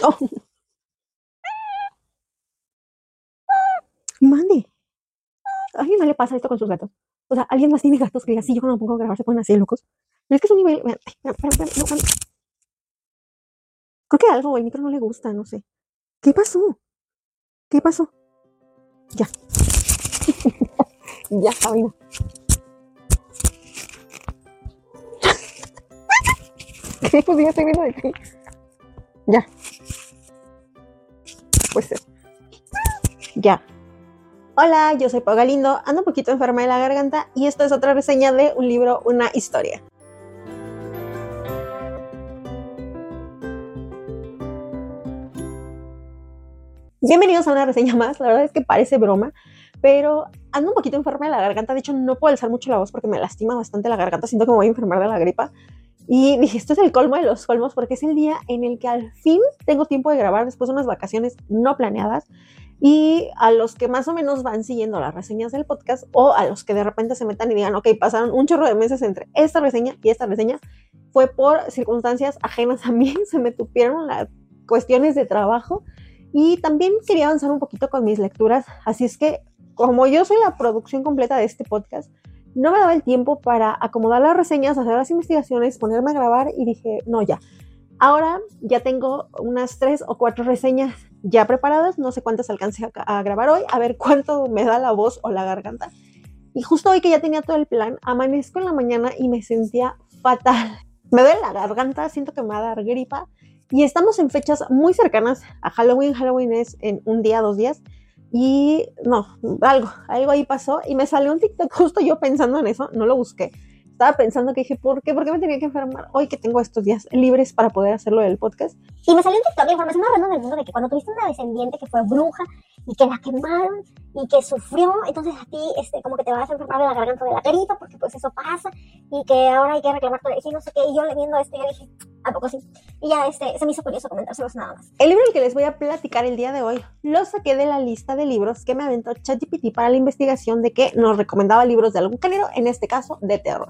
Mande. A alguien no le pasa esto con sus gatos. O sea, alguien más tiene gatos que diga, sí, yo cuando pongo a grabar se ponen así locos. Pero es que es un nivel. Creo que algo, el micro no le gusta, no sé. ¿Qué pasó? ¿Qué pasó? Ya. ya, Sabina. ¿Qué? Pues ya estoy viendo de ti. Ya. Pues. Ya. Hola, yo soy Pau Galindo, ando un poquito enferma de la garganta y esto es otra reseña de un libro, una historia. Bienvenidos a una reseña más, la verdad es que parece broma, pero ando un poquito enferma de la garganta, de hecho no puedo alzar mucho la voz porque me lastima bastante la garganta, siento que me voy a enfermar de la gripa. Y dije, esto es el colmo de los colmos porque es el día en el que al fin tengo tiempo de grabar después de unas vacaciones no planeadas. Y a los que más o menos van siguiendo las reseñas del podcast o a los que de repente se metan y digan, ok, pasaron un chorro de meses entre esta reseña y esta reseña, fue por circunstancias ajenas a mí, se me tupieron las cuestiones de trabajo y también quería avanzar un poquito con mis lecturas, así es que como yo soy la producción completa de este podcast, no me daba el tiempo para acomodar las reseñas, hacer las investigaciones, ponerme a grabar y dije, no, ya. Ahora ya tengo unas tres o cuatro reseñas ya preparadas, no sé cuántas alcance a, grabar hoy, a ver cuánto me da la voz o la garganta. Y justo hoy que ya tenía todo el plan, amanezco en la mañana y me sentía fatal. Me duele la garganta, siento que me va a dar gripa y estamos en fechas muy cercanas a Halloween. Halloween es en un día, dos días. Y no, algo, algo ahí pasó y me salió un TikTok justo yo pensando en eso, no lo busqué. Estaba pensando que dije, ¿por qué? ¿Por qué me tenía que enfermar hoy que tengo estos días libres para poder hacerlo del podcast? Y me salió un TikTok la información más random del mundo de que cuando tuviste una descendiente que fue bruja y que la quemaron y que sufrió, entonces a ti este, como que te vas a enfermar de la garganta de la carita porque pues eso pasa y que ahora hay que reclamar tu y no sé qué. Y yo leyendo esto ya dije, ¿a poco sí? Y ya este, se me hizo curioso comentárselos nada más. El libro del que les voy a platicar el día de hoy lo saqué de la lista de libros que me aventó ChatGPT para la investigación de que nos recomendaba libros de algún género, en este caso de terror.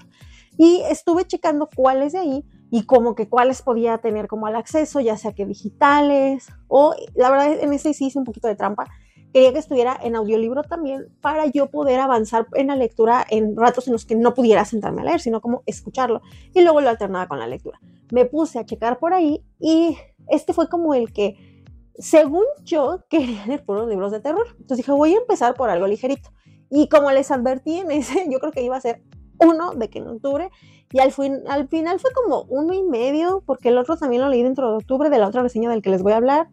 Y estuve checando cuáles de ahí y como que cuáles podía tener como al acceso, ya sea que digitales o la verdad en ese sí hice un poquito de trampa. Quería que estuviera en audiolibro también para yo poder avanzar en la lectura en ratos en los que no pudiera sentarme a leer, sino como escucharlo y luego lo alternaba con la lectura. Me puse a checar por ahí y este fue como el que, según yo, quería leer puros libros de terror. Entonces dije, voy a empezar por algo ligerito. Y como les advertí en ese, yo creo que iba a ser uno de que en octubre y al, fin, al final fue como uno y medio porque el otro también lo leí dentro de octubre de la otra reseña del que les voy a hablar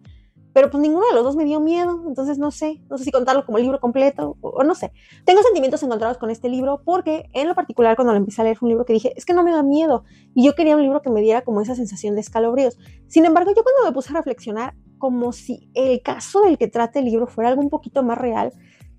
pero pues ninguno de los dos me dio miedo, entonces no sé, no sé si contarlo como libro completo o, no sé. Tengo sentimientos encontrados con este libro porque en lo particular cuando lo empecé a leer fue un libro que dije, es que no me da miedo y yo quería un libro que me diera como esa sensación de escalofríos. Sin embargo, yo cuando me puse a reflexionar como si el caso del que trate el libro fuera algo un poquito más real,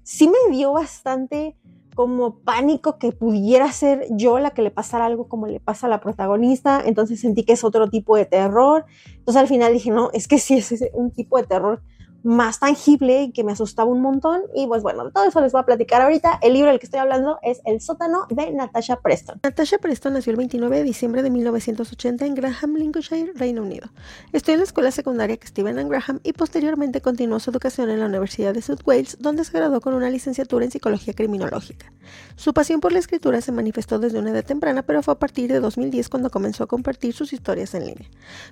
sí me dio bastante como pánico que pudiera ser yo la que le pasara algo como le pasa a la protagonista, entonces sentí que es otro tipo de terror, entonces al final dije, no, es que sí es un tipo de terror más tangible y que me asustaba un montón. Y pues bueno, de todo eso les voy a platicar ahorita. El libro del que estoy hablando es El sótano de Natasha Preston. Natasha Preston nació el 29 de diciembre de 1980 en Graham, Lincolnshire, Reino Unido. Estudió en la escuela secundaria Stephen and Graham y posteriormente continuó su educación en la Universidad de South Wales, donde se graduó con una licenciatura en psicología criminológica. Su pasión por la escritura se manifestó desde una edad temprana, pero fue a partir de 2010 cuando comenzó a compartir sus historias en línea.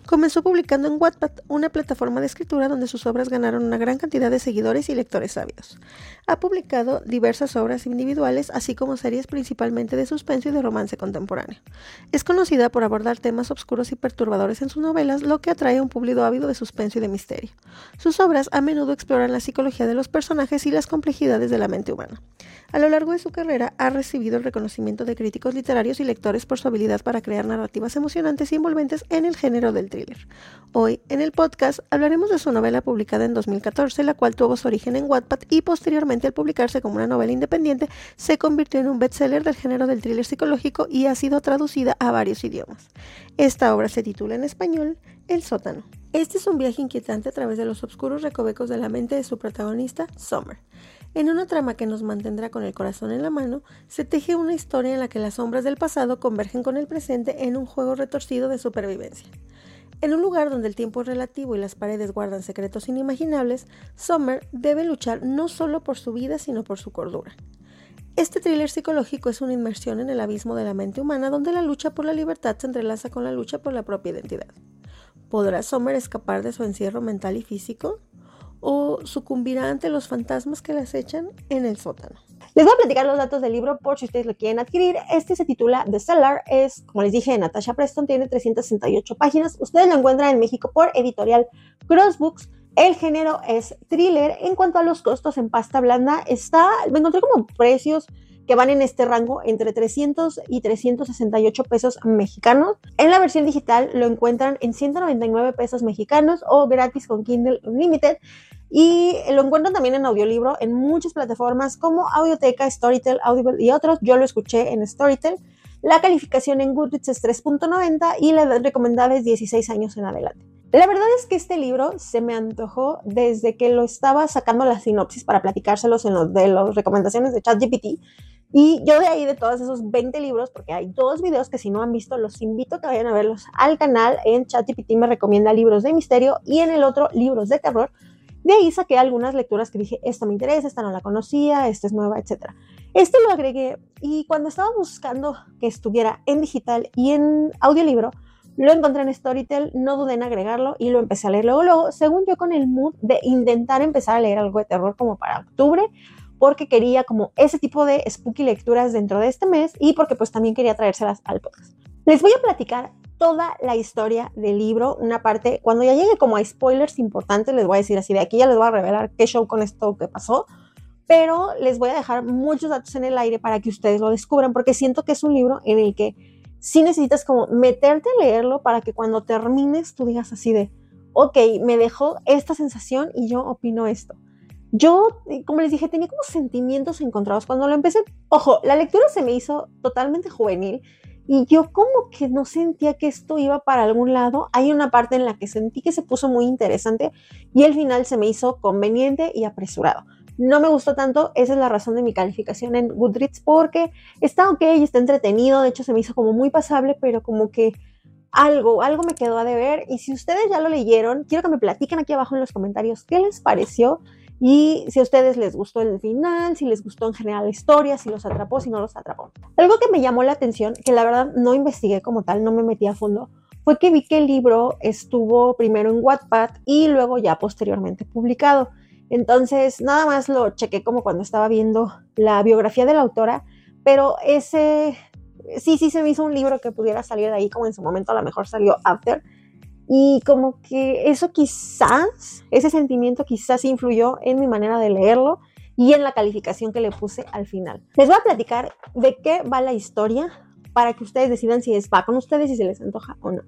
Comenzó publicando en Wattpad, una plataforma de escritura donde sus obras ganaron una gran cantidad de seguidores y lectores sabios. Ha publicado diversas obras individuales, así como series principalmente de suspenso y de romance contemporáneo. Es conocida por abordar temas oscuros y perturbadores en sus novelas, lo que atrae a un público ávido de suspenso y de misterio. Sus obras a menudo exploran la psicología de los personajes y las complejidades de la mente humana. A lo largo de su carrera ha recibido el reconocimiento de críticos literarios y lectores por su habilidad para crear narrativas emocionantes y envolventes en el género del thriller. Hoy, en el podcast, hablaremos de su novela publicada en 2014, la cual tuvo su origen en Wattpad y posteriormente al publicarse como una novela independiente, se convirtió en un bestseller del género del thriller psicológico y ha sido traducida a varios idiomas. Esta obra se titula en español El sótano. Este es un viaje inquietante a través de los oscuros recovecos de la mente de su protagonista, Summer. En una trama que nos mantendrá con el corazón en la mano, se teje una historia en la que las sombras del pasado convergen con el presente en un juego retorcido de supervivencia. En un lugar donde el tiempo es relativo y las paredes guardan secretos inimaginables, Summer debe luchar no solo por su vida, sino por su cordura. Este thriller psicológico es una inmersión en el abismo de la mente humana donde la lucha por la libertad se entrelaza con la lucha por la propia identidad. ¿Podrá Sommer escapar de su encierro mental y físico? ¿O sucumbirá ante los fantasmas que le acechan en el sótano? Les voy a platicar los datos del libro por si ustedes lo quieren adquirir. Este se titula The Cellar. Es, como les dije, Natasha Preston. Tiene 368 páginas. Ustedes lo encuentran en México por editorial Crossbooks. El género es thriller. En cuanto a los costos en pasta blanda, está, me encontré como precios que van en este rango entre 300 y 368 pesos mexicanos. En la versión digital lo encuentran en 199 pesos mexicanos o gratis con Kindle Unlimited. Y lo encuentran también en audiolibro en muchas plataformas como Audioteca, Storytel, Audible y otros. Yo lo escuché en Storytel. La calificación en Goodreads es 3.90 y la edad recomendada es 16 años en adelante. La verdad es que este libro se me antojó desde que lo estaba sacando la sinopsis para platicárselos en los de las recomendaciones de ChatGPT. Y yo de ahí, de todos esos 20 libros, porque hay dos videos que si no han visto, los invito a que vayan a verlos al canal. En ChatGPT me recomienda libros de misterio y en el otro libros de terror. De ahí saqué algunas lecturas que dije, esta me interesa, esta no la conocía, esta es nueva, etc. Este lo agregué y cuando estaba buscando que estuviera en digital y en audiolibro, lo encontré en Storytel, no dudé en agregarlo y lo empecé a leer luego, luego, según yo con el mood de intentar empezar a leer algo de terror como para octubre, porque quería como ese tipo de spooky lecturas dentro de este mes y porque pues también quería traérselas al podcast. Les voy a platicar toda la historia del libro, una parte, cuando ya llegue como a spoilers importantes, les voy a decir así, de aquí ya les voy a revelar qué show con esto que pasó, pero les voy a dejar muchos datos en el aire para que ustedes lo descubran, porque siento que es un libro en el que sí necesitas como meterte a leerlo para que cuando termines tú digas así de, ok, me dejó esta sensación y yo opino esto. Yo, como les dije, tenía como sentimientos encontrados cuando lo empecé. Ojo, la lectura se me hizo totalmente juvenil y yo como que no sentía que esto iba para algún lado. Hay una parte en la que sentí que se puso muy interesante y el final se me hizo conveniente y apresurado. No me gustó tanto, esa es la razón de mi calificación en Goodreads, porque está ok y está entretenido, de hecho se me hizo como muy pasable, pero como que algo, algo me quedó a deber. Y si ustedes ya lo leyeron, quiero que me platiquen aquí abajo en los comentarios qué les pareció y si a ustedes les gustó el final, si les gustó en general la historia, si los atrapó, si no los atrapó. Algo que me llamó la atención, que la verdad no investigué como tal, no me metí a fondo, fue que vi que el libro estuvo primero en Wattpad y luego ya posteriormente publicado. Entonces, nada más lo chequé como cuando estaba viendo la biografía de la autora, pero ese sí, sí se me hizo un libro que pudiera salir de ahí, como en su momento a lo mejor salió After. Y como que eso quizás, ese sentimiento quizás influyó en mi manera de leerlo y en la calificación que le puse al final. Les voy a platicar de qué va la historia para que ustedes decidan si es va con ustedes y si les antoja o no.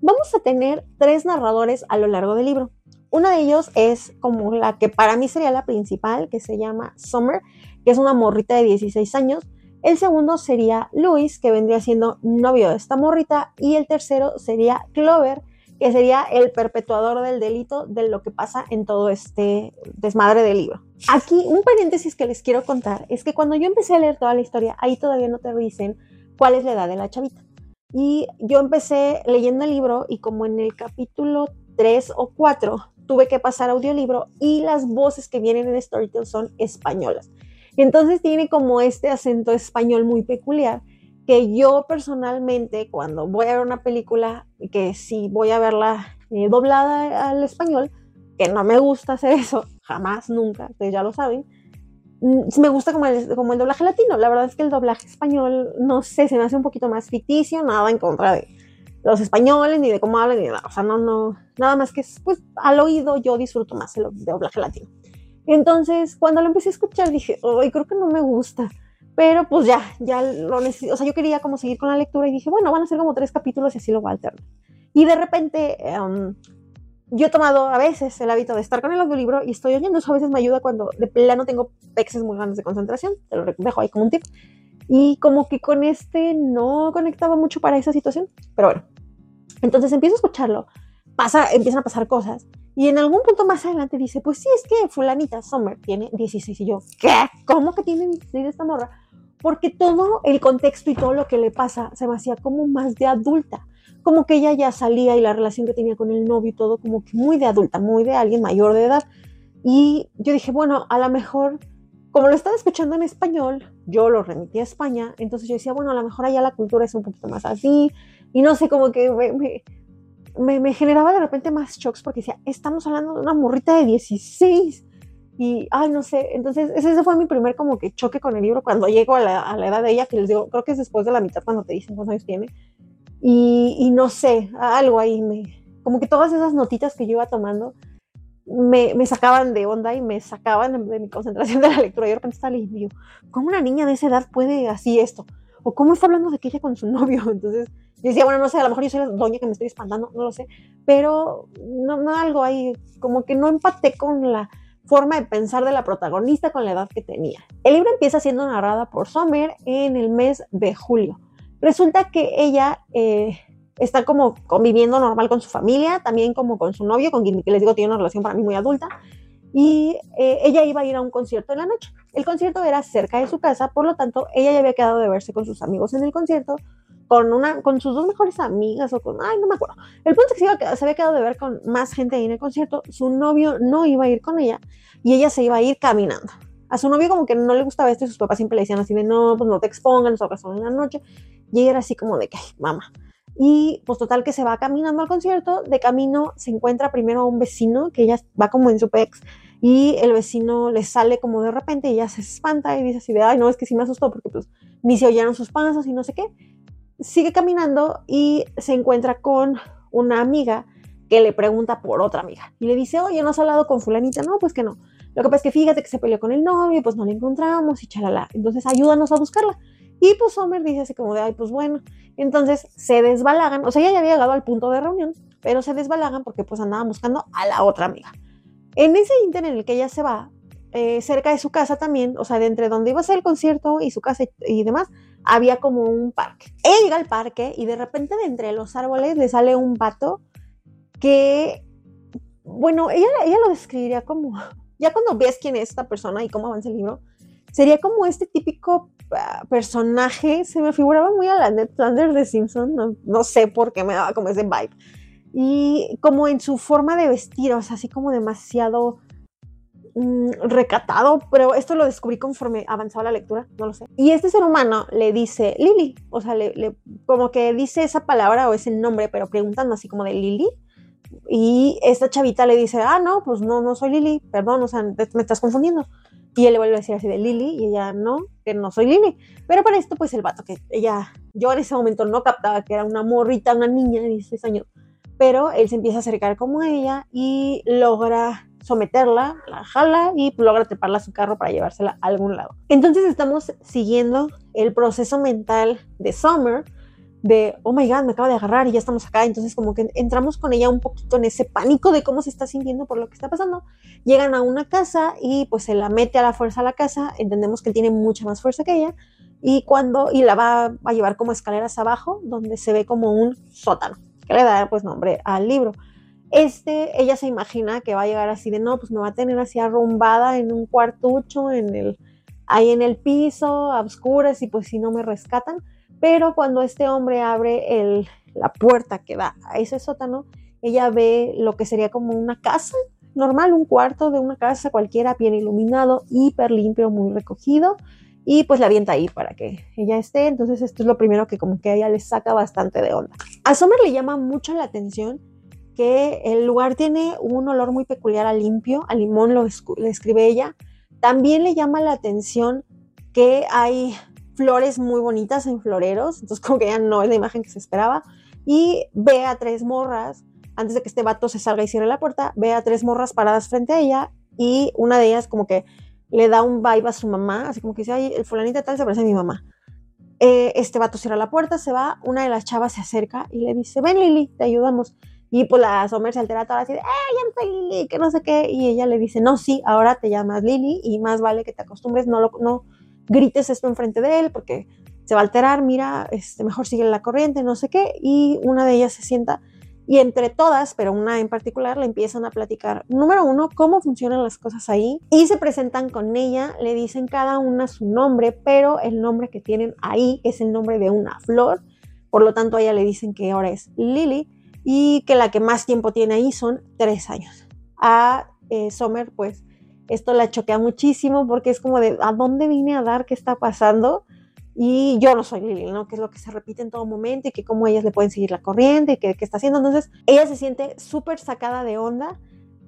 Vamos a tener tres narradores a lo largo del libro. Uno de ellos es como la que para mí sería la principal, que se llama Summer, que es una morrita de 16 años. El segundo sería Luis, que vendría siendo novio de esta morrita. Y el tercero sería Clover, que sería el perpetuador del delito de lo que pasa en todo este desmadre del libro. Aquí un paréntesis que les quiero contar es que cuando yo empecé a leer toda la historia, ahí todavía no te dicen cuál es la edad de la chavita. Y yo empecé leyendo el libro y como en el capítulo 3 o 4 tuve que pasar audiolibro y las voces que vienen en Storytel son españolas. Entonces tiene como este acento español muy peculiar que yo personalmente cuando voy a ver una película, que si voy a verla eh, doblada al español, que no me gusta hacer eso, jamás, nunca, ustedes ya lo saben, mm, me gusta como el, como el doblaje latino. La verdad es que el doblaje español, no sé, se me hace un poquito más ficticio, nada en contra de, los españoles, ni de cómo hablan, ni nada. O sea, no, no, nada más que, pues, al oído yo disfruto más el doblaje latino. Entonces, cuando lo empecé a escuchar, dije, ay, creo que no me gusta. Pero pues ya, ya lo necesito. O sea, yo quería como seguir con la lectura y dije, bueno, van a ser como tres capítulos y así lo voy a alternar. Y de repente, um, yo he tomado a veces el hábito de estar con el audiolibro y estoy oyendo. Eso a veces me ayuda cuando de plano tengo pexes muy grandes de concentración. Te lo dejo ahí como un tip. Y como que con este no conectaba mucho para esa situación. Pero bueno, entonces empiezo a escucharlo, pasa, empiezan a pasar cosas. Y en algún punto más adelante dice, pues sí, es que fulanita Summer tiene 16. Y yo, ¿qué? ¿Cómo que tiene 16 esta morra? Porque todo el contexto y todo lo que le pasa se me hacía como más de adulta. como que ella ya salía y la relación que tenía con el novio y todo, como que muy de adulta, muy de alguien mayor de edad. Y yo dije, bueno, a lo mejor, como lo estaba escuchando en español, yo lo remití a España, entonces yo decía, bueno, a lo mejor allá la cultura es un poquito más así, y no sé, como que me, me, me generaba de repente más shocks porque decía, estamos hablando de una morrita de 16 y, ay, no sé, entonces ese fue mi primer como que choque con el libro cuando llego a la, edad de ella, que les digo, creo que es después de la mitad cuando te dicen cuántos años tiene. Y, y, no sé, algo ahí me, como que todas esas notitas que yo iba tomando me, me sacaban de onda y me sacaban de, mi concentración de la lectura. Yo de repente estaba leyendo ¿cómo una niña de esa edad puede así esto? ¿O cómo está hablando de que ella con su novio? Entonces, yo decía, bueno, no sé, a lo mejor yo soy la doña que me estoy espantando, no lo sé, pero no, no algo ahí, como que no empaté con la forma de pensar de la protagonista con la edad que tenía. El libro empieza siendo narrada por Sommer en el mes de julio. Resulta que ella eh, está como conviviendo normal con su familia, también como con su novio, con quien les digo tiene una relación para mí muy adulta, y eh, ella iba a ir a un concierto en la noche. El concierto era cerca de su casa, por lo tanto, ella ya había quedado de verse con sus amigos en el concierto, con, una, con sus dos mejores amigas o con, ay, no me acuerdo. El punto es que se, se había quedado de ver con más gente ahí en el concierto, su novio no iba a ir con ella y ella se iba a ir caminando. A su novio como que no le gustaba esto y sus papás siempre le decían así de, no, pues no te expongan, nosotros son en la noche. Y ella era así como de que, mamá. Y pues total que se va caminando al concierto, de camino se encuentra primero a un vecino que ella va como en su pex y el vecino le sale como de repente y ella se espanta y dice así de, ay, no, es que sí me asustó porque pues ni se oyeron sus pasos y no sé qué sigue caminando y se encuentra con una amiga que le pregunta por otra amiga y le dice, oye, ¿no has hablado con fulanita? No, pues que no. Lo que pasa es que fíjate que se peleó con el novio, pues no la encontramos y chalala. Entonces ayúdanos a buscarla. Y pues Homer dice así como de, ay, pues bueno. Entonces se desbalagan, o sea, ella ya había llegado al punto de reunión, pero se desbalagan porque pues andaban buscando a la otra amiga. En ese inter en el que ella se va, eh, cerca de su casa también, o sea, de entre donde iba a ser el concierto y su casa y demás, había como un parque. Ella llega al parque y de repente de entre los árboles le sale un pato que, bueno, ella, ella lo describiría como, ya cuando ves quién es esta persona y cómo avanza el libro, sería como este típico ah, personaje, se me figuraba muy a la Ned Flanders de Simpson, no, no, sé por qué me daba como ese vibe. Y como en su forma de vestir, o sea, así como demasiado Mm, recatado, pero esto lo descubrí conforme avanzaba la lectura, no lo sé. Y este ser humano le dice Lily, o sea, le, como que dice esa palabra o ese nombre, pero preguntando así como de Lily. Y esta chavita le dice, ah, no, pues no, no soy Lily, perdón, o sea, me estás confundiendo. Y él le vuelve a decir así de Lily, y ella, no, que no soy Lily. Pero para esto, pues el vato que ella, yo en ese momento no captaba que era una morrita, una niña de 16 años, pero él se empieza a acercar como ella y logra someterla, la jala y logra treparla a su carro para llevársela a algún lado. Entonces estamos siguiendo el proceso mental de Summer, de, oh my god, me acaba de agarrar y ya estamos acá. Entonces como que entramos con ella un poquito en ese pánico de cómo se está sintiendo por lo que está pasando. Llegan a una casa y pues se la mete a la fuerza a la casa. Entendemos que él tiene mucha más fuerza que ella. Y cuando, y la va a llevar como escaleras abajo, donde se ve como un sótano, que le da pues nombre al libro. Este, ella se imagina que va a llegar así de, no, pues me va a tener así arrumbada en un cuartucho, en el, ahí en el piso, a oscuras, y pues si no me rescatan. Pero cuando este hombre abre el, la puerta que da a ese sótano, ella ve lo que sería como una casa normal, un cuarto de una casa cualquiera, bien iluminado, hiper limpio, muy recogido, y pues la avienta ahí para que ella esté. Entonces esto es lo primero que como que ella le saca bastante de onda. A Sommer le llama mucho la atención que el lugar tiene un olor muy peculiar a limpio, a limón lo escribe ella. También le llama la atención que hay flores muy bonitas en floreros, entonces como que ya no es la imagen que se esperaba. Y ve a tres morras, antes de que este vato se salga y cierre la puerta, ve a tres morras paradas frente a ella y una de ellas como que le da un vibe a su mamá, así como que dice, ay, el fulanita tal se parece a mi mamá. Eh, este vato cierra la puerta, se va, una de las chavas se acerca y le dice, ven Lili, te ayudamos. Y pues la Sommer se altera toda así de, ¡eh, ya no soy Lily! Que no sé qué. Y ella le dice, no, sí, ahora te llamas Lily y más vale que te acostumbres, no, lo, no grites esto enfrente de él porque se va a alterar, mira, este, mejor sigue la corriente, no sé qué. Y una de ellas se sienta y entre todas, pero una en particular, le empiezan a platicar, número uno, cómo funcionan las cosas ahí y se presentan con ella, le dicen cada una su nombre, pero el nombre que tienen ahí es el nombre de una flor por lo tanto a ella le dicen que ahora es Lily y que la que más tiempo tiene ahí son tres años. A eh, Summer, pues esto la choquea muchísimo porque es como de, ¿a dónde vine a dar? ¿Qué está pasando? Y yo no soy Lily, ¿no? Que es lo que se repite en todo momento y que cómo ellas le pueden seguir la corriente y que qué está haciendo. Entonces, ella se siente súper sacada de onda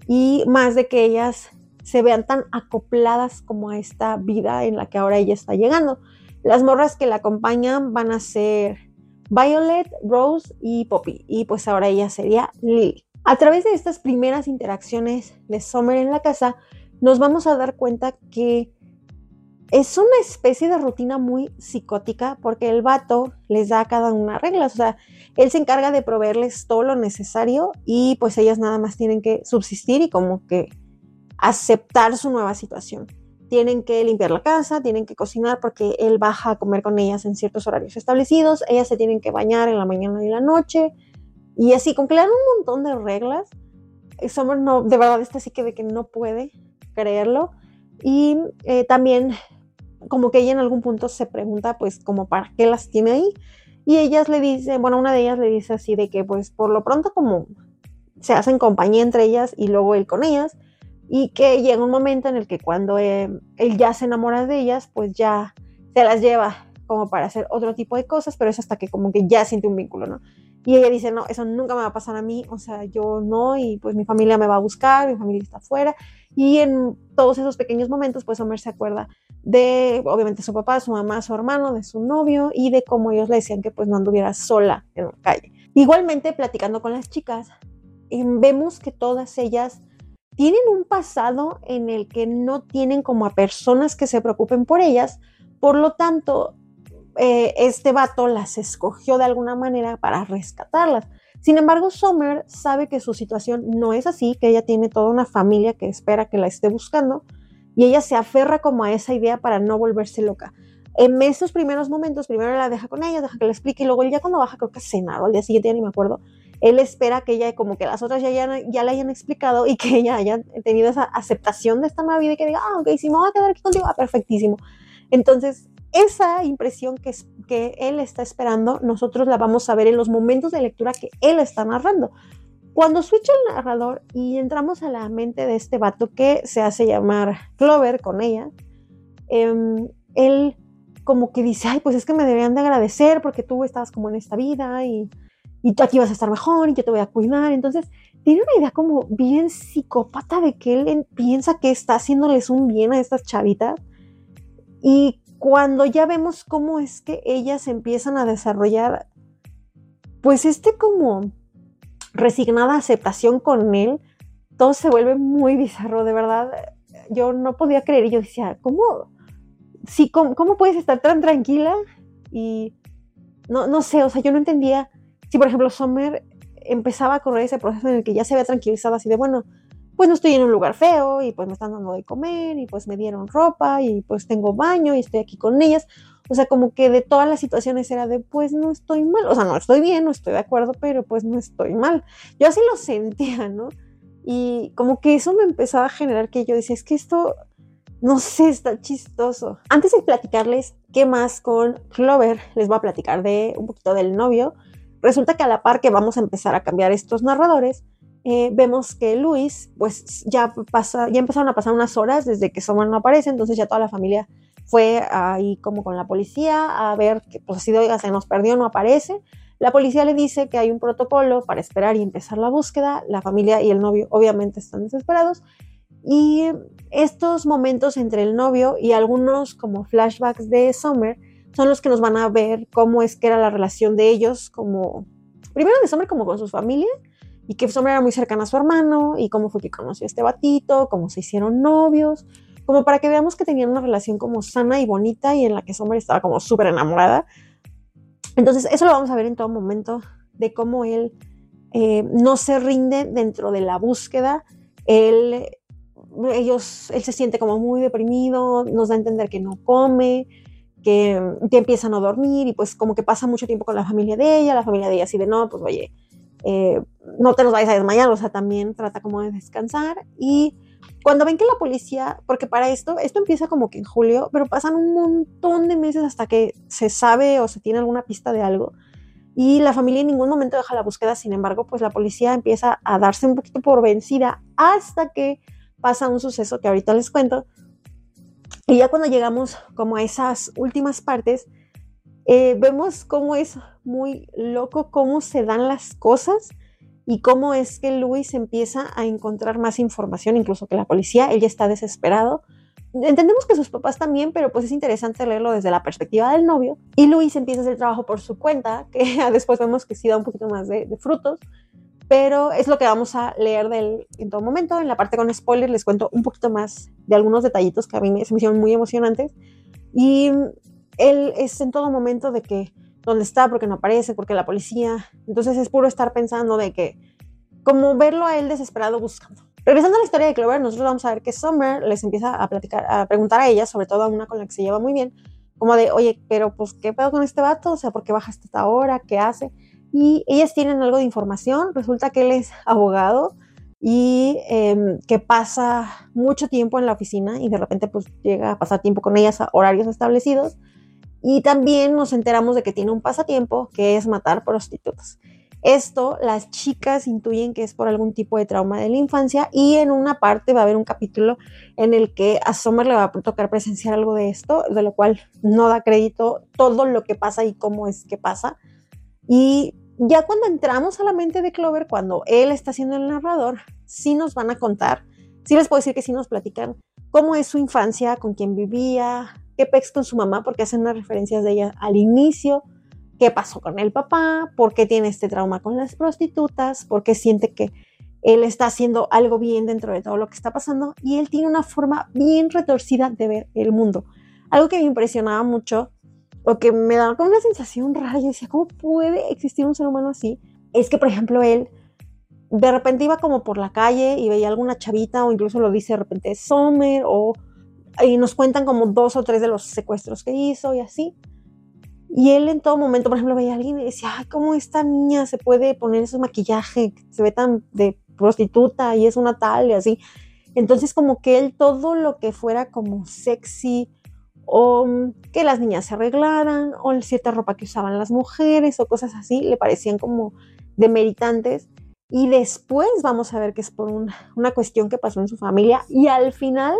y más de que ellas se vean tan acopladas como a esta vida en la que ahora ella está llegando. Las morras que la acompañan van a ser Violet, Rose y Poppy. Y pues ahora ella sería Lily. A través de estas primeras interacciones de Summer en la casa, nos vamos a dar cuenta que es una especie de rutina muy psicótica porque el vato les da a cada una reglas, o sea, él se encarga de proveerles todo lo necesario y pues ellas nada más tienen que subsistir y como que aceptar su nueva situación. Tienen que limpiar la casa, tienen que cocinar porque él baja a comer con ellas en ciertos horarios establecidos, ellas se tienen que bañar en la mañana y la noche y así, con que le dan un montón de reglas. Summer no, de verdad está así que de que no puede creerlo y eh, también como que ella en algún punto se pregunta pues como para qué las tiene ahí y ellas le dicen, bueno, una de ellas le dice así de que pues por lo pronto como se hacen compañía entre ellas y luego él con ellas y que llega un momento en el que cuando eh, él ya se enamora de ellas pues ya se las lleva como para hacer otro tipo de cosas, pero es hasta que como que ya siente un vínculo, ¿no? Y ella dice, no, eso nunca me va a pasar a mí, o sea, yo no, y pues mi familia me va a buscar, mi familia está afuera. Y en todos esos pequeños momentos, pues Homer se acuerda de, obviamente, su papá, su mamá, su hermano, de su novio y de cómo ellos le decían que pues no anduviera sola en la calle. Igualmente, platicando con las chicas, em, vemos que todas ellas tienen un pasado en el que no tienen como a personas que se preocupen por ellas, por lo tanto, eh, este vato las escogió de alguna manera para rescatarlas. Sin embargo, Summer sabe que su situación no es así, que ella tiene toda una familia que espera que la esté buscando y ella se aferra como a esa idea para no volverse loca. En esos primeros momentos, primero la deja con ella, deja que le explique y luego ya cuando baja, creo que a cenar o al día siguiente ya ni me acuerdo, él espera que ella, como que las otras ya, ya, le hayan explicado y que ella haya tenido esa aceptación de esta nueva vida y que diga, ah, ok, si me voy a quedar aquí contigo, ah, perfectísimo. Entonces, esa impresión que, que él está esperando, nosotros la vamos a ver en los momentos de lectura que él está narrando. Cuando switcha el narrador y entramos a la mente de este vato que se hace llamar Clover con ella, em, él como que dice, ay, pues es que me deberían de agradecer porque tú estabas como en esta vida y, y tú aquí vas a estar mejor y yo te voy a cuidar. Entonces, tiene una idea como bien psicópata de que él piensa que está haciéndoles un bien a estas chavitas y cuando ya vemos cómo es que ellas empiezan a desarrollar, pues este como resignada aceptación con él, todo se vuelve muy bizarro, de verdad. Yo no podía creer y yo decía, ¿cómo? Sí, ¿cómo, puedes estar tan tranquila? Y no, no sé, o sea, yo no entendía si, por ejemplo, Sommer empezaba a correr ese proceso en el que ya se había tranquilizado así de, bueno, pues no estoy en un lugar feo y pues me están dando de comer y pues me dieron ropa y pues tengo baño y estoy aquí con ellas. O sea, como que de todas las situaciones era de pues no estoy mal, o sea, no estoy bien, no estoy de acuerdo, pero pues no estoy mal. Yo así lo sentía, ¿no? Y como que eso me empezaba a generar que yo decía, es que esto, no sé, está chistoso. Antes de platicarles qué más con Clover, les voy a platicar de un poquito del novio. Resulta que a la par que vamos a empezar a cambiar estos narradores, eh, vemos que Luis, pues ya pasa, ya empezaron a pasar unas horas desde que Summer no aparece, entonces ya toda la familia fue ahí como con la policía a ver que, pues así de, oiga, se nos perdió, no aparece. La policía le dice que hay un protocolo para esperar y empezar la búsqueda. La familia y el novio obviamente están desesperados. Y estos momentos entre el novio y algunos como flashbacks de Summer son los que nos van a ver cómo es que era la relación de ellos como, primero de Summer como con su familia y que Summer era muy cercana a su hermano y cómo fue que conoció a este batito, cómo se hicieron novios, como para que veamos que tenían una relación como sana y bonita y en la que Summer estaba como súper enamorada. Entonces eso lo vamos a ver en todo momento de cómo él eh, no se rinde dentro de la búsqueda, él, ellos, él se siente como muy deprimido, nos da a entender que no come, que, que empieza a no dormir y pues como que pasa mucho tiempo con la familia de ella, la familia de ella así de no, pues oye, eh, no te nos vayas a desmayar, o sea, también trata como de descansar. Y cuando ven que la policía, porque para esto, esto empieza como que en julio, pero pasan un montón de meses hasta que se sabe o se tiene alguna pista de algo. y la familia en ningún momento deja la búsqueda, sin embargo, pues la policía empieza a darse un poquito por vencida hasta que pasa un suceso que ahorita les cuento. Y ya cuando llegamos como a esas últimas partes, eh, vemos cómo es muy loco cómo se dan las cosas y cómo es que Luis empieza a encontrar más información, incluso que la policía, él ya está desesperado. Entendemos que sus papás también, pero pues es interesante leerlo desde la perspectiva del novio. Y Luis empieza a hacer trabajo por su cuenta, que después vemos que sí da un poquito más de, frutos, pero es lo que vamos a leer del, en todo momento. En la parte con spoilers les cuento un poquito más de algunos detallitos que a mí me, se me hicieron muy emocionantes. Y él es en todo momento de que dónde está, porque no aparece, porque la policía. Entonces es puro estar pensando de que, como verlo a él desesperado buscando. Regresando a la historia de Clover, nosotros vamos a ver que Summer les empieza a platicar, a preguntar a ella, sobre todo a una con la que se lleva muy bien, como de, oye, pero pues, ¿qué pedo con este vato? O sea, ¿por qué bajaste esta hora? ¿Qué hace? Y ellas tienen algo de información. Resulta que él es abogado y em, que pasa mucho tiempo en la oficina y de repente pues llega a pasar tiempo con ellas a horarios establecidos y también nos enteramos de que tiene un pasatiempo que es matar prostitutas. Esto las chicas intuyen que es por algún tipo de trauma de la infancia y en una parte va a haber un capítulo en el que a Sommer le va a tocar presenciar algo de esto, de lo cual no da crédito todo lo que pasa y cómo es que pasa. Y ya cuando entramos a la mente de Clover, cuando él está siendo el narrador, sí nos van a contar, sí les puedo decir que sí nos platican cómo es su infancia, con quién vivía, qué pex con su mamá, porque hacen unas referencias de ella al inicio, qué pasó con el papá, por qué tiene este trauma con las prostitutas, por qué siente que él está haciendo algo bien dentro de todo lo que está pasando y él tiene una forma bien retorcida de ver el mundo. Algo que me impresionaba mucho o que me daba como una sensación rara, yo decía, ¿cómo puede existir un ser humano así? Es que, por ejemplo, él de repente iba como por la calle y veía alguna chavita o incluso lo dice de repente Sommer o y nos cuentan como dos o tres de los secuestros que hizo y así. Y él en todo momento, por ejemplo, veía a alguien y decía, ay, ¿cómo esta niña se puede poner ese maquillaje? Se ve tan de prostituta y es una tal y así. Entonces como que él todo lo que fuera como sexy o que las niñas se arreglaran o cierta ropa que usaban las mujeres o cosas así, le parecían como demeritantes. Y después vamos a ver que es por una cuestión que pasó en su familia y al final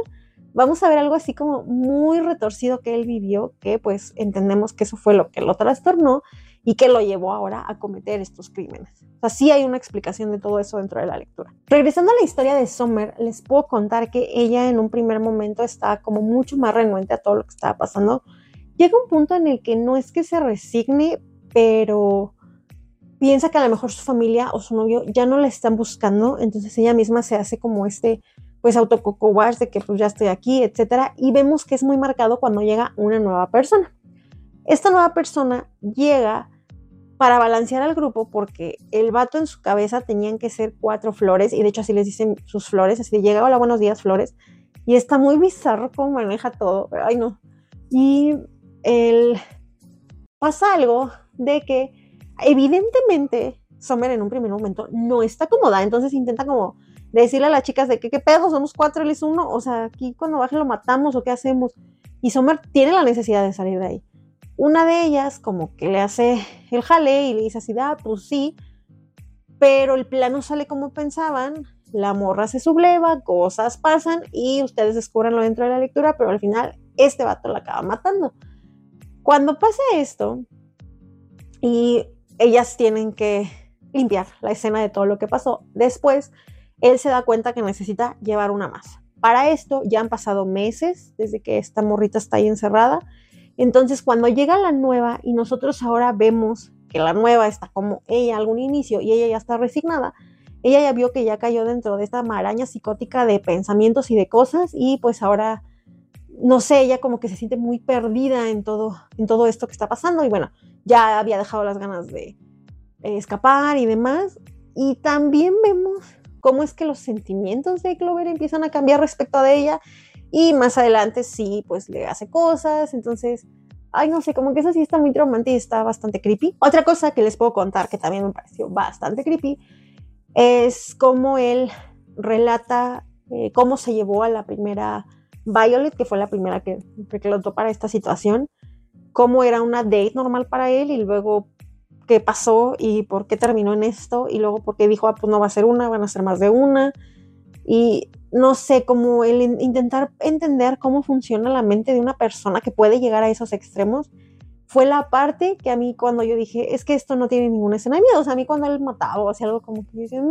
vamos a ver algo así como muy retorcido que él vivió, que pues entendemos que eso fue lo que lo trastornó y que lo llevó ahora a cometer estos crímenes. Sea, sí hay una explicación de todo eso dentro de la lectura. Regresando a la historia de Sommer, les puedo contar que ella en un primer momento estaba como mucho más renuente a todo lo que estaba pasando. Llega un punto en el que no es que se resigne, pero piensa que a lo mejor su familia o su novio ya no la están buscando, entonces ella misma se hace como este pues autococowash de que pues ya estoy aquí, etcétera, y vemos que es muy marcado cuando llega una nueva persona. Esta nueva persona llega para balancear al grupo porque el vato en su cabeza tenían que ser cuatro flores y de hecho así les dicen sus flores, así de llega, hola, buenos días, flores, y está muy bizarro cómo maneja todo, ay no. Y el... pasa algo de que evidentemente Sommer en un primer momento no está cómoda, entonces intenta como decirle a las chicas de que qué pedo, somos cuatro, él es uno, o sea, aquí cuando baje lo matamos o qué hacemos. Y Sommer tiene la necesidad de salir de ahí. Una de ellas como que le hace el jale y le dice así, ah, pues sí, pero el plano sale como pensaban, la morra se subleva, cosas pasan y ustedes descubranlo dentro de la lectura, pero al final este vato la acaba matando. Cuando pasa esto y ellas tienen que limpiar la escena de todo lo que pasó, después él se da cuenta que necesita llevar una más. Para esto ya han pasado meses desde que esta morrita está ahí encerrada. Entonces cuando llega la nueva y nosotros ahora vemos que la nueva está como ella algún inicio y ella ya está resignada, ella ya vio que ya cayó dentro de esta maraña psicótica de pensamientos y de cosas y pues ahora no sé, ella como que se siente muy perdida en todo en todo esto que está pasando y bueno, ya había dejado las ganas de escapar y demás. Y también vemos cómo es que los sentimientos de Clover empiezan a cambiar respecto a ella y más adelante sí, pues le hace cosas, entonces, ay, no sé, como que eso sí está muy traumante y está bastante creepy. Otra cosa que les puedo contar que también me pareció bastante creepy es cómo él relata eh, cómo se llevó a la primera Violet, que fue la primera que reclutó para esta situación, cómo era una date normal para él y luego qué pasó y por qué terminó en esto y luego por qué dijo, ah, pues no va a ser una, van a ser más de una. Y no sé, como el intentar entender cómo funciona la mente de una persona que puede llegar a esos extremos, fue la parte que a mí cuando yo dije, es que esto no tiene ninguna escena de miedo, o sea, a mí cuando él mataba o hacía algo como que yo decía,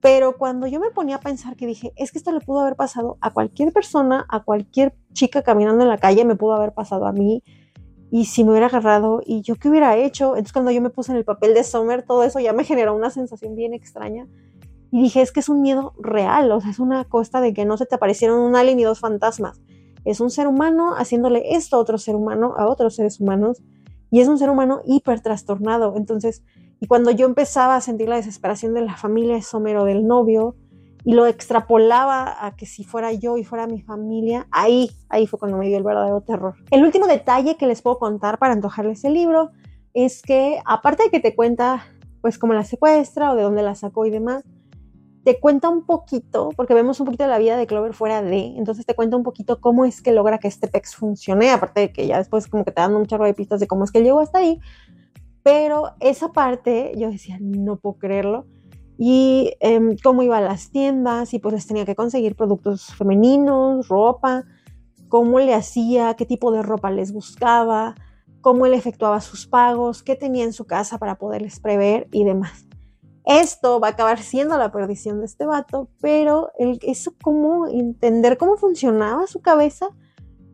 pero cuando yo me ponía a pensar que dije, es que esto le pudo haber pasado a cualquier persona, a cualquier chica caminando en la calle, me pudo haber pasado a mí, y si me hubiera agarrado, y yo qué hubiera hecho, entonces cuando yo me puse en el papel de Sommer, todo eso ya me generó una sensación bien extraña, y dije, es que es un miedo real, o sea, es una costa de que no se te aparecieron un alien y dos fantasmas. Es un ser humano haciéndole esto a otro ser humano, a otros seres humanos, y es un ser humano hiper trastornado. Entonces, y cuando yo empezaba a sentir la desesperación de la familia de Sommer o del novio, y lo extrapolaba a que si fuera yo y fuera mi familia, ahí, ahí fue cuando me dio el verdadero terror. El último detalle que les puedo contar para antojarles el libro es que, aparte de que te cuenta, pues, cómo la secuestra o de dónde la sacó y demás, te cuenta un poquito, porque vemos un poquito de la vida de Clover fuera de, entonces te cuenta un poquito cómo es que logra que este PEX funcione, aparte de que ya después como que te dan un chorro de pistas de cómo es que llegó hasta ahí, pero esa parte yo decía, no puedo creerlo, y em, cómo iba a las tiendas y pues tenía que conseguir productos femeninos, ropa, cómo le hacía, qué tipo de ropa les buscaba, cómo él efectuaba sus pagos, qué tenía en su casa para poderles prever y demás. Esto va a acabar siendo la perdición de este vato, pero el, eso como entender cómo funcionaba su cabeza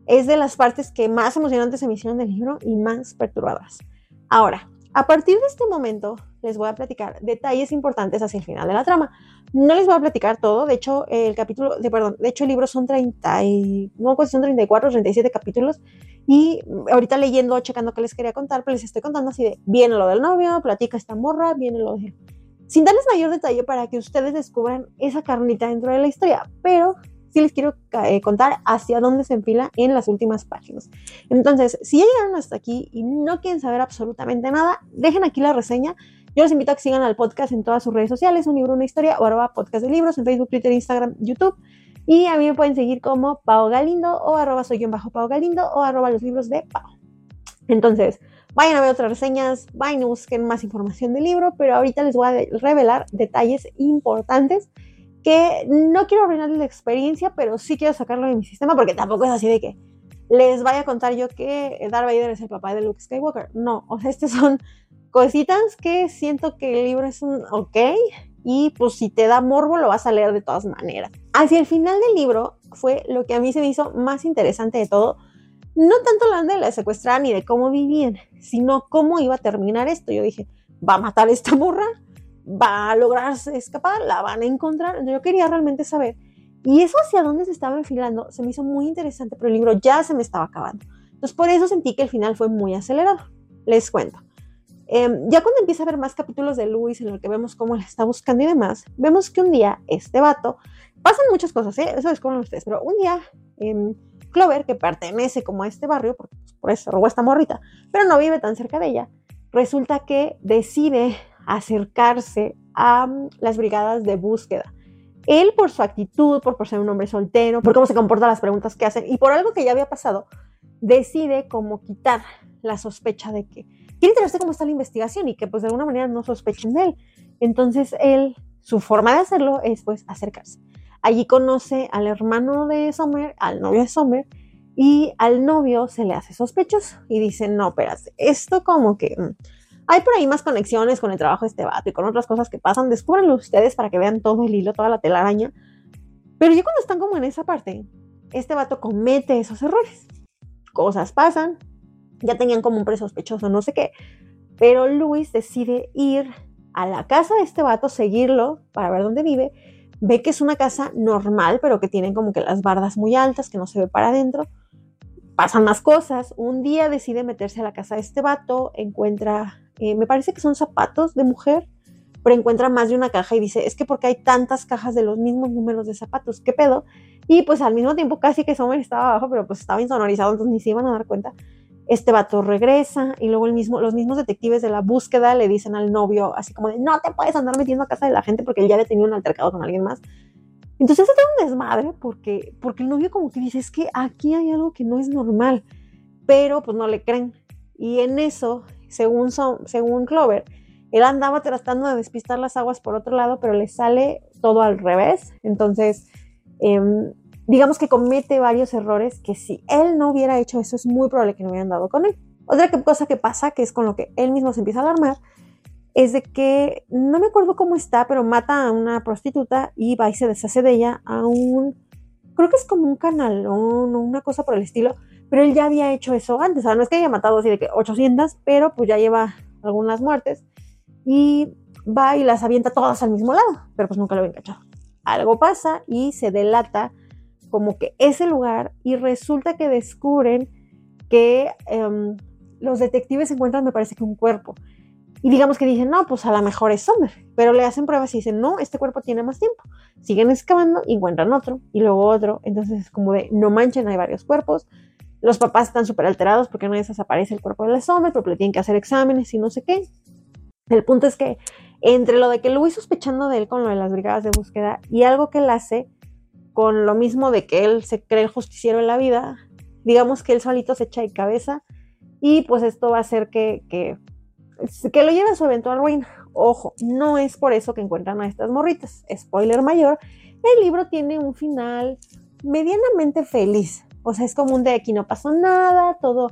es de las partes que más emocionantes se me hicieron del libro y más perturbadoras. Ahora, a partir de este momento les voy a platicar detalles importantes hacia el final de la trama. No les voy a platicar todo, de hecho el capítulo, de, perdón, de hecho el libro son 30 y, no, pues son 34, 37 capítulos y ahorita leyendo, checando qué les quería contar, pues les estoy contando así de, viene lo del novio, platica esta morra, viene lo de sin darles mayor detalle para que ustedes descubran esa carnita dentro de la historia, pero sí les quiero eh, contar hacia dónde se enfila en las últimas páginas. Entonces, si ya llegaron hasta aquí y no quieren saber absolutamente nada, dejen aquí la reseña. Yo les invito a que sigan al podcast en todas sus redes sociales, un libro, una historia, o arroba podcast de libros en Facebook, Twitter, Instagram, YouTube. Y a mí me pueden seguir como Pao Galindo o arroba soy yo bajo Pao Galindo o arroba los libros de Pao. Entonces, Vayan a ver otras reseñas, vayan a busquen más información del libro, pero ahorita les voy a revelar detalles importantes que no quiero arruinar la experiencia, pero sí quiero sacarlo de mi sistema porque tampoco es así de que les vaya a contar yo que Darth Vader es el papá de Luke Skywalker. No, o sea, estas son cositas que siento que el libro es un ok y pues si te da morbo lo vas a leer de todas maneras. Hacia el final del libro fue lo que a mí se me hizo más interesante de todo no tanto la de la secuestrar ni de cómo vivían, sino cómo iba a terminar esto. Yo dije, va a matar a esta morra, va a lograr escapar, la van a encontrar. Yo quería realmente saber. Y eso hacia dónde se estaba enfilando se me hizo muy interesante, pero el libro ya se me estaba acabando. Entonces por eso sentí que el final fue muy acelerado. Les cuento. Em, ya cuando empieza a ver más capítulos de Luis en el que vemos cómo la está buscando y demás, vemos que un día este vato, pasan muchas cosas, ¿eh? eso descubren ustedes, pero un día em, Clover, que pertenece como a este barrio, porque pues, por eso robó esta morrita, pero no vive tan cerca de ella, resulta que decide acercarse a mm, las brigadas de búsqueda. Él por su actitud, por, ser un hombre soltero, por cómo se comporta las preguntas que hacen y por algo que ya había pasado, decide como quitar la sospecha de que quiere enterarse cómo está la investigación y que pues de alguna manera no sospechen de él. Entonces él, su forma de hacerlo es pues acercarse. Allí conoce al hermano de Sommer, al novio de Sommer, y al novio se le hace sospechoso y dice, no, espérate, esto como que mm, hay por ahí más conexiones con el trabajo de este vato y con otras cosas que pasan, descúbranlo ustedes para que vean todo el hilo, toda la telaraña. Pero ya cuando están como en esa parte, este vato comete esos errores. Cosas pasan, ya tenían como un presospechoso, no sé qué, pero Luis decide ir a la casa de este vato, seguirlo para ver dónde vive ve que es una casa normal, pero que tiene como que las bardas muy altas, que no se ve para adentro. Pasan más cosas. Un día decide meterse a la casa de este vato, encuentra, eh, me parece que son zapatos de mujer, pero encuentra más de una caja y dice, es que porque hay tantas cajas de los mismos números de zapatos, ¿qué pedo? Y pues al mismo tiempo casi que Sommer estaba abajo, pero pues estaba insonorizado, entonces ni se iban a dar cuenta este vato regresa y luego el mismo, los mismos detectives de la búsqueda le dicen al novio así como de no te puedes andar metiendo a casa de la gente porque él ya había tenido un altercado con alguien más. Entonces es un desmadre porque, porque el novio como que dice es que aquí hay algo que no es normal, pero pues no le creen. Y en eso según, según Clover, él andaba tratando de despistar las aguas por otro lado, pero le sale todo al revés. Entonces, em, digamos que comete varios errores que si él no hubiera hecho eso, es muy probable que no hubieran dado con él. Otra cosa que pasa, que es con lo que él mismo se empieza a alarmar, es de que no me acuerdo cómo está, pero mata a una prostituta y va y se deshace de ella a un, creo que es como un canalón o una cosa por el estilo, pero él ya había hecho eso antes, o sea, no es que haya matado así de que 800, pero pues ya lleva algunas muertes y va y las avienta todas al mismo lado, pero pues nunca lo había cachado. Algo pasa y se delata como que ese lugar y resulta que descubren que em, los detectives encuentran, me parece que un cuerpo. Y digamos que dicen, no, pues a lo mejor es Summer, pero le hacen pruebas y dicen, no, este cuerpo tiene más tiempo. Siguen excavando y encuentran otro y luego otro. Entonces es como de, no manchen, hay varios cuerpos. Los papás están súper alterados porque no desaparece el cuerpo de la Summer, pero le tienen que hacer exámenes y no sé qué. El punto es que entre lo de que lo voy sospechando de él con lo de las brigadas de búsqueda y algo que él hace con lo mismo de que él se cree el justiciero en la vida, digamos que él solito se echa de cabeza y pues esto va a hacer que, que, que lo lleve a su eventual ruina. Ojo, no es por eso que encuentran a estas morritas. Spoiler mayor, el libro tiene un final medianamente feliz. O sea, es como un de aquí no pasó nada, todo,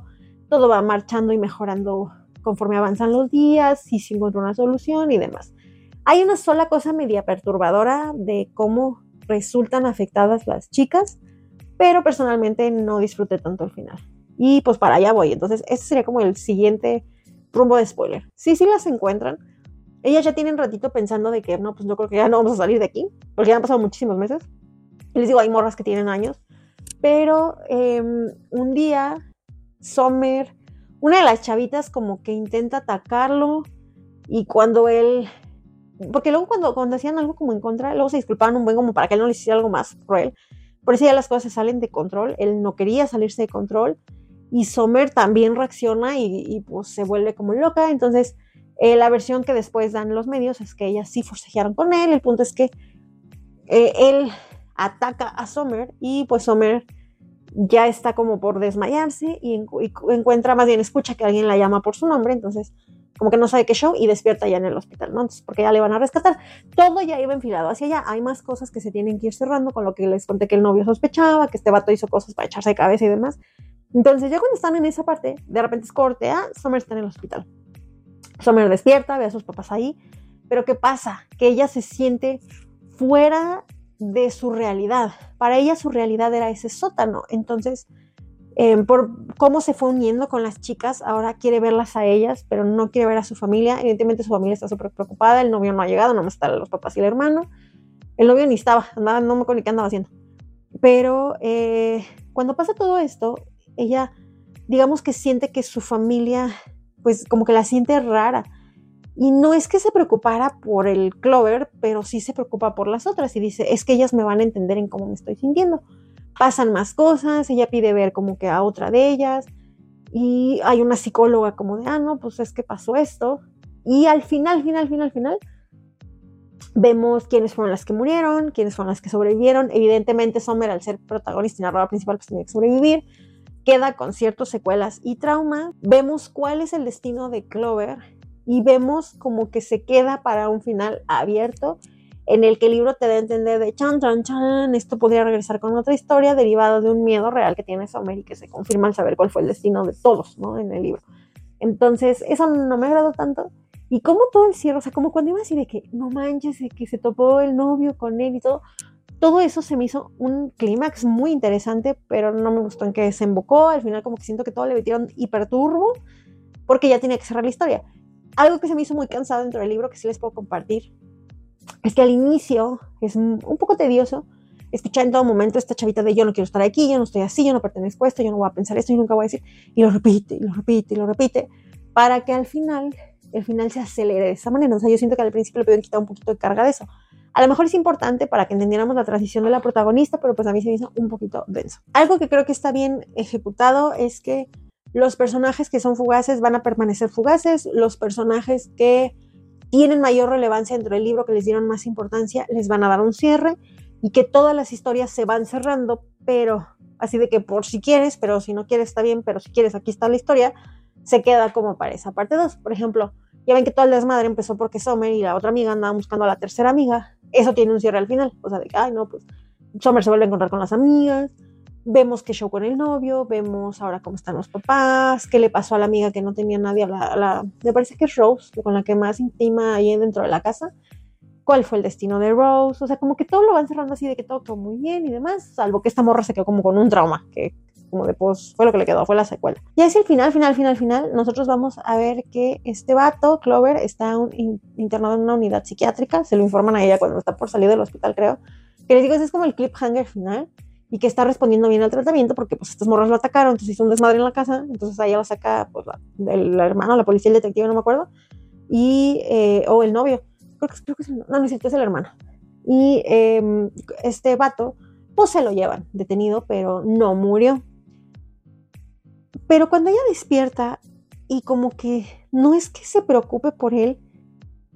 todo va marchando y mejorando conforme avanzan los días y se encuentra una solución y demás. Hay una sola cosa media perturbadora de cómo resultan afectadas las chicas, pero personalmente no disfruté tanto el final. Y pues para allá voy. Entonces, ese sería como el siguiente rumbo de spoiler. Sí, sí las encuentran. Ellas ya tienen ratito pensando de que no, pues yo creo que ya no vamos a salir de aquí, porque ya han pasado muchísimos meses. les digo, hay morras que tienen años. Pero em, un día, Sommer, una de las chavitas como que intenta atacarlo y cuando él porque luego cuando, cuando hacían algo como en contra, luego se disculpaban un buen como para que él no le hiciera algo más cruel. Por eso ya las cosas se salen de control. Él no quería salirse de control. Y Sommer también reacciona y, pues se vuelve como loca. Entonces, eh, la versión que después dan los medios es que ellas sí forcejearon con él. El punto es que eh, él ataca a Sommer y pues Sommer ya está como por desmayarse y, encuentra, más bien escucha que alguien la llama por su nombre. Entonces como que no sabe qué show y despierta ya en el hospital, ¿no? Entonces, porque ya le van a rescatar. Todo ya iba enfilado hacia allá. Hay más cosas que se tienen que ir cerrando, con lo que les conté que el novio sospechaba, que este vato hizo cosas para echarse de cabeza y demás. Entonces, ya cuando están en esa parte, de repente es corte, ah, Summer está en el hospital. Summer despierta, ve a sus papás ahí, pero ¿qué pasa? Que ella se siente fuera de su realidad. Para ella su realidad era ese sótano. Entonces, Em, por cómo se fue uniendo con las chicas, ahora quiere verlas a ellas, pero no quiere ver a su familia. Evidentemente su familia está súper preocupada, el novio no ha llegado, nomás están los papás y el hermano. El novio ni estaba, andaba, no me acuerdo qué andaba haciendo. Pero eh, cuando pasa todo esto, ella, digamos que siente que su familia, pues como que la siente rara. Y no es que se preocupara por el Clover, pero sí se preocupa por las otras y dice, es que ellas me van a entender en cómo me estoy sintiendo pasan más cosas, ella pide ver como que a otra de ellas y hay una psicóloga como de, ah, no, pues es que pasó esto. Y al final, final, final, final, vemos quiénes fueron las que murieron, quiénes fueron las que sobrevivieron. Evidentemente, Sommer, al ser protagonista y narrador principal, pues tenía que sobrevivir. Queda con ciertas secuelas y trauma. Vemos cuál es el destino de Clover y vemos como que se queda para un final abierto en el que el libro te da a entender de chan, chan, chan, esto podría regresar con otra historia derivada de un miedo real que tiene Sommer y que se confirma al saber cuál fue el destino de todos, ¿no? En el libro. Entonces, eso no me agradó tanto. Y como todo el cierre, o sea, como cuando iba así de que, no manches, de que se topó el novio con él y todo, todo eso se me hizo un clímax muy interesante, pero no me gustó en que desembocó. Al final, como que siento que todo le metieron hiperturbo, porque ya tenía que cerrar la historia. Algo que se me hizo muy cansado dentro del libro, que sí les puedo compartir, es que al inicio es un poco tedioso escuchar en todo momento esta chavita de yo no quiero estar aquí, yo no estoy así, yo no pertenezco a esto, yo no voy a pensar esto, y nunca voy a decir, y lo repite, y lo repite, y lo repite, para que al final, el final se acelere de esa manera. O sea, yo siento que al principio le pudieron quitar un poquito de carga de eso. A lo mejor es importante para que entendiéramos la transición de la protagonista, pero pues a mí se me hizo un poquito denso. Algo que creo que está bien ejecutado es que los personajes que son fugaces van a permanecer fugaces, los personajes que tienen mayor relevancia dentro del libro, que les dieron más importancia, les van a dar un cierre y que todas las historias se van cerrando, pero así de que por si quieres, pero si no quieres está bien, pero si quieres aquí está la historia, se queda como para esa parte 2. Por ejemplo, ya ven que todo el desmadre empezó porque Summer y la otra amiga andaban buscando a la tercera amiga. Eso tiene un cierre al final. O sea, de que, ay, no, pues Summer se vuelve a encontrar con las amigas. Vemos qué show con el novio, vemos ahora cómo están los papás, qué le pasó a la amiga que no tenía nadie, la, la, me parece que es Rose, con la que más intima ahí dentro de la casa, cuál fue el destino de Rose, o sea, como que todo lo van cerrando así de que todo quedó muy bien y demás, salvo que esta morra se quedó como con un trauma, que como de pues fue lo que le quedó, fue la secuela. Y así el final, final, final, final, nosotros vamos a ver que este vato, Clover, está un, internado en una unidad psiquiátrica, se lo informan a ella cuando está por salir del hospital, creo, que les digo, ese es como el cliffhanger final, y que está respondiendo bien al tratamiento porque pues estas morras lo atacaron, entonces hizo un desmadre en la casa, entonces ahí la saca pues la, el, hermano, la policía, el detective, no me acuerdo, y, eh, o el novio, creo que, creo que es el, no, no es cierto, es el hermano. Y eh, este vato, pues se lo llevan detenido, pero no murió. Pero cuando ella despierta y como que no es que se preocupe por él,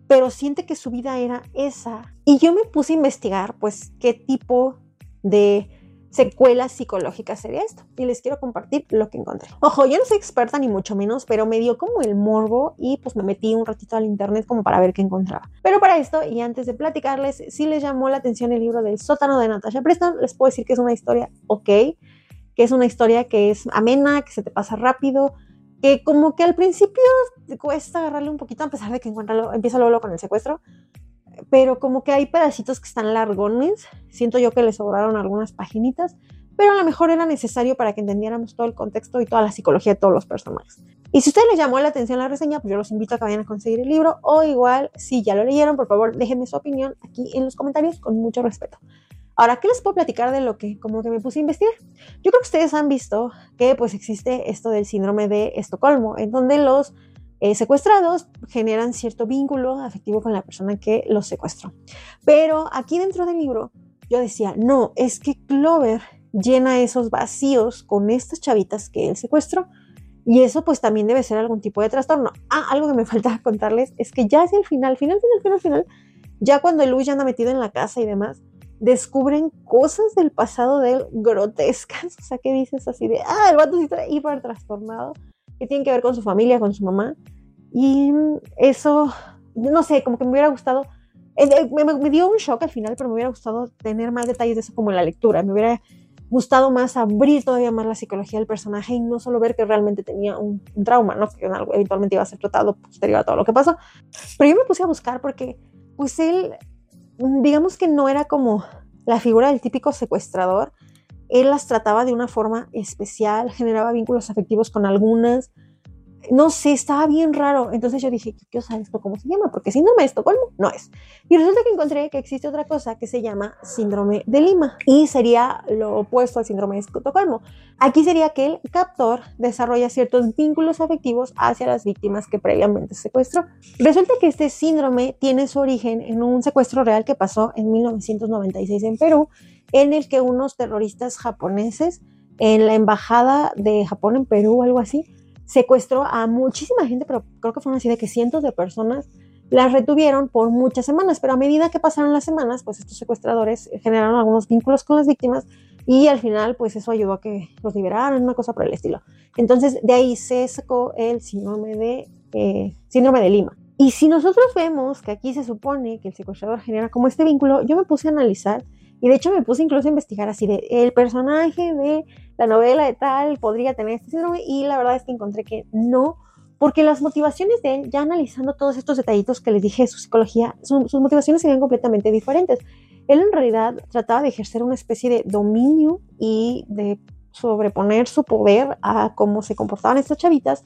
pero siente que su vida era esa. Y yo me puse a investigar, pues, qué tipo de secuelas psicológicas sería esto. Y les quiero compartir lo que encontré. Ojo, yo no soy experta ni mucho menos, pero me dio como el morbo y pues me metí un ratito al internet como para ver qué encontraba. Pero para esto, y antes de platicarles, si les llamó la atención el libro del sótano de Natasha Preston, les puedo decir que es una historia ok, que es una historia que es amena, que se te pasa rápido, que como que al principio te cuesta agarrarle un poquito, a pesar de que encuentra, empieza luego con el secuestro, pero como que hay pedacitos que están largones. Siento yo que le sobraron algunas paginitas, pero a lo mejor era necesario para que entendiéramos todo el contexto y toda la psicología de todos los personajes. Y si a ustedes les llamó la atención la reseña, pues yo los invito a que vayan a conseguir el libro o igual, si ya lo leyeron, por favor, déjenme su opinión aquí en los comentarios con mucho respeto. Ahora, ¿qué les puedo platicar de lo que como que me puse a investigar? Yo creo que ustedes han visto que pues existe esto del síndrome de Estocolmo, en donde los eh, secuestrados generan cierto vínculo afectivo con la persona que los secuestró. Pero aquí dentro del libro yo decía, no, es que Clover llena esos vacíos con estas chavitas que él secuestró. Y eso pues también debe ser algún tipo de trastorno. Ah, algo que me falta contarles es que ya hacia el final, final, final, final, final, ya cuando Luis ya anda metido en la casa y demás, descubren cosas del pasado de él grotescas. O sea, que dices así de, ah, el vato sí hiper trastornado que tienen que ver con su familia, con su mamá. Y eso, no sé, como que me hubiera gustado, eh, eh, me, dio un shock al final, pero me hubiera gustado tener más detalles de eso como en la lectura. Me hubiera gustado más abrir todavía más la psicología del personaje y no solo ver que realmente tenía un, trauma, ¿no? Que eventualmente iba a ser tratado posterior a todo lo que pasó. Pero yo me puse a buscar porque, pues él, digamos que no era como la figura del típico secuestrador, él las trataba de una forma especial, generaba vínculos afectivos con algunas, no sé, estaba bien raro. Entonces yo dije, ¿qué cosa esto? ¿Cómo se llama? Porque síndrome de Estocolmo no es. Y resulta que encontré que existe otra cosa que se llama síndrome de Lima y sería lo opuesto al síndrome de Estocolmo. Aquí sería que el captor desarrolla ciertos vínculos afectivos hacia las víctimas que previamente secuestró. Resulta que este síndrome tiene su origen en un secuestro real que pasó en 1996 en Perú, en el que unos terroristas japoneses en la embajada de Japón en Perú, algo así, secuestró a muchísima gente, pero creo que fueron así de que cientos de personas las retuvieron por muchas semanas, pero a medida que pasaron las semanas, pues estos secuestradores generaron algunos vínculos con las víctimas y al final, pues eso ayudó a que los liberaran, una cosa por el estilo. Entonces, de ahí se sacó el síndrome de, eh, síndrome de Lima. Y si nosotros vemos que aquí se supone que el secuestrador genera como este vínculo, yo me puse a analizar y de hecho me puse incluso a investigar así el personaje de la novela de tal podría tener este síndrome y la verdad es que encontré que no, porque las motivaciones de él, ya analizando todos estos detallitos que les dije de su psicología, sus motivaciones serían completamente diferentes. Él en realidad trataba de ejercer una especie de dominio y de sobreponer su poder a cómo se comportaban estas chavitas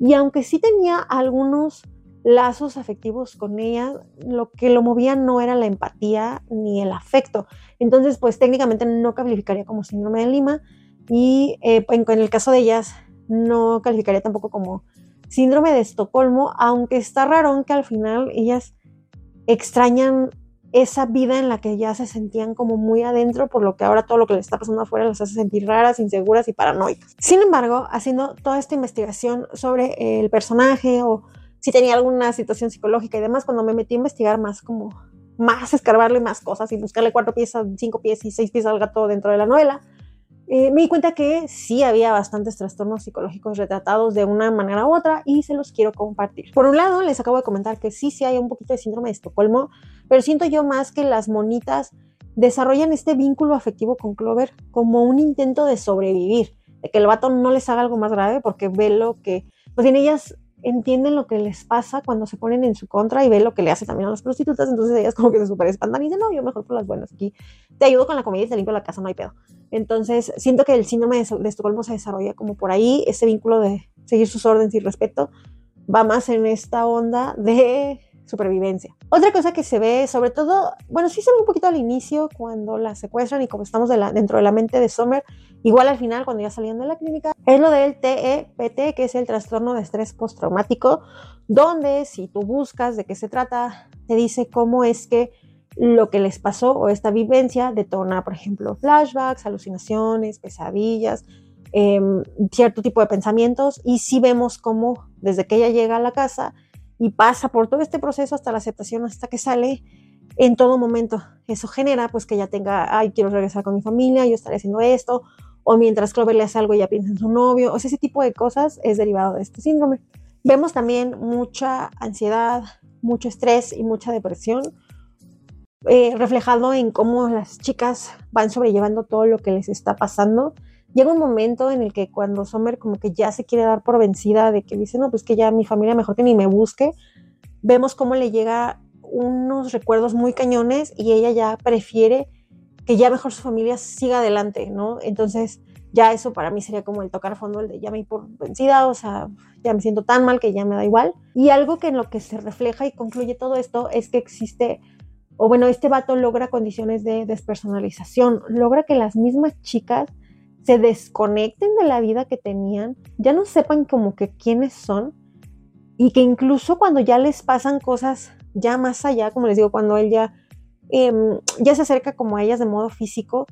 y aunque sí tenía algunos lazos afectivos con ella, lo que lo movía no era la empatía ni el afecto. Entonces, pues técnicamente no calificaría como síndrome de Lima y eh, en, el caso de ellas no calificaría tampoco como síndrome de Estocolmo, aunque está raro que al final ellas extrañan esa vida en la que ya se sentían como muy adentro, por lo que ahora todo lo que les está pasando afuera las hace sentir raras, inseguras y paranoicas. Sin embargo, haciendo toda esta investigación sobre el personaje o si tenía alguna situación psicológica y demás, cuando me metí a investigar más como más escarbarle más cosas y buscarle cuatro pies, cinco pies y seis pies al gato dentro de la novela, eh, me di cuenta que sí había bastantes trastornos psicológicos retratados de una manera u otra y se los quiero compartir. Por un lado, les acabo de comentar que sí, sí hay un poquito de síndrome de Estocolmo, pero siento yo más que las monitas desarrollan este vínculo afectivo con Clover como un intento de sobrevivir, de que el vato no les haga algo más grave porque ve lo que, pues bien, ellas entienden lo que les pasa cuando se ponen en su contra y ve lo que le hace también a las prostitutas, entonces ellas como que se super espantan y dicen, no, yo mejor por las buenas aquí, te ayudo con la comida y te limpio la casa, no hay pedo. Entonces siento que el síndrome de, de Estocolmo se desarrolla como por ahí, ese vínculo de seguir sus órdenes y respeto va más en esta onda de supervivencia. Otra cosa que se ve, sobre todo, bueno, sí se ve un poquito al inicio cuando la secuestran y como estamos dentro de la mente de Sommer, igual al final cuando ya salían de la clínica, es lo del TEPT, que es el trastorno de estrés postraumático, donde si tú buscas de qué se trata, te dice cómo es que lo que les pasó o esta vivencia detona, por ejemplo, flashbacks, alucinaciones, pesadillas, em, cierto tipo de pensamientos y si vemos cómo desde que ella llega a la casa y pasa por todo este proceso hasta la aceptación, hasta que sale, en todo momento. Eso genera pues que ella tenga, ay, quiero regresar con mi familia, yo estaré haciendo esto, o mientras Clover le hace algo, ella piensa en su novio, o sea, ese tipo de cosas es derivado de este síndrome. Vemos también mucha ansiedad, mucho estrés y mucha depresión, eh, reflejado en cómo las chicas van sobrellevando todo lo que les está pasando. Llega un momento en el que cuando Sommer como que ya se quiere dar por vencida de que dice, no, pues que ya mi familia mejor que ni me busque, vemos cómo le llega unos recuerdos muy cañones y ella ya prefiere que ya mejor su familia siga adelante, ¿no? Entonces, ya eso para mí sería como el tocar fondo, el de ya me por vencida, o sea, ya me siento tan mal que ya me da igual. Y algo que en lo que se refleja y concluye todo esto es que existe, o bueno, este vato logra condiciones de despersonalización, logra que las mismas chicas se desconecten de la vida que tenían, ya no sepan como que quiénes son y que incluso cuando ya les pasan cosas ya más allá, como les digo, cuando él ya, em, ya se acerca como a ellas de modo físico,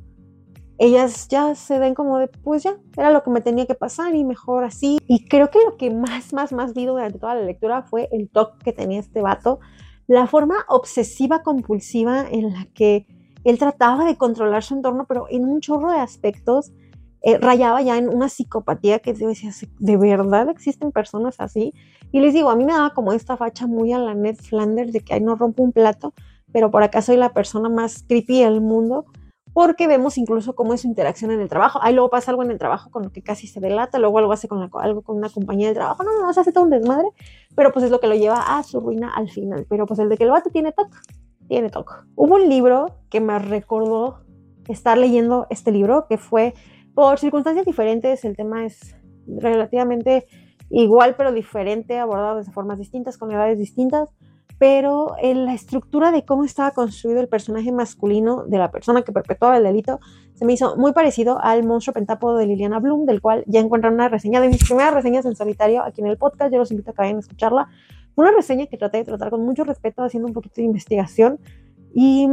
ellas ya se ven como de, pues ya, era lo que me tenía que pasar y mejor así. Y creo que lo que más, más, más vi durante toda la lectura fue el toque que tenía este vato, la forma obsesiva compulsiva en la que él trataba de controlar su entorno, pero en un chorro de aspectos. Eh, rayaba ya en una psicopatía que decía, ¿de verdad existen personas así? Y les digo, a mí me daba como esta facha muy a la Ned Flanders de que ahí no rompo un plato, pero por acá soy la persona más creepy del mundo, porque vemos incluso cómo es su interacción en el trabajo. Ahí luego pasa algo en el trabajo con lo que casi se delata, luego algo hace con algo con una compañía de trabajo. No, no, no, se hace todo un desmadre, pero pues es lo que lo lleva a su ruina al final. Pero pues el de que el vato tiene toque, tiene toque. Hubo un libro que me recordó estar leyendo este libro, que fue por circunstancias diferentes, el tema es relativamente igual pero diferente, abordado de formas distintas, con edades distintas, pero en la estructura de cómo estaba construido el personaje masculino de la persona que perpetuaba el delito se me hizo muy parecido al monstruo pentápodo de Liliana Bloom, del cual ya encuentran una reseña de mis primeras reseñas en solitario aquí en el podcast, yo los invito a que vayan a escucharla. Una reseña que traté de tratar con mucho respeto, haciendo un poquito de investigación, y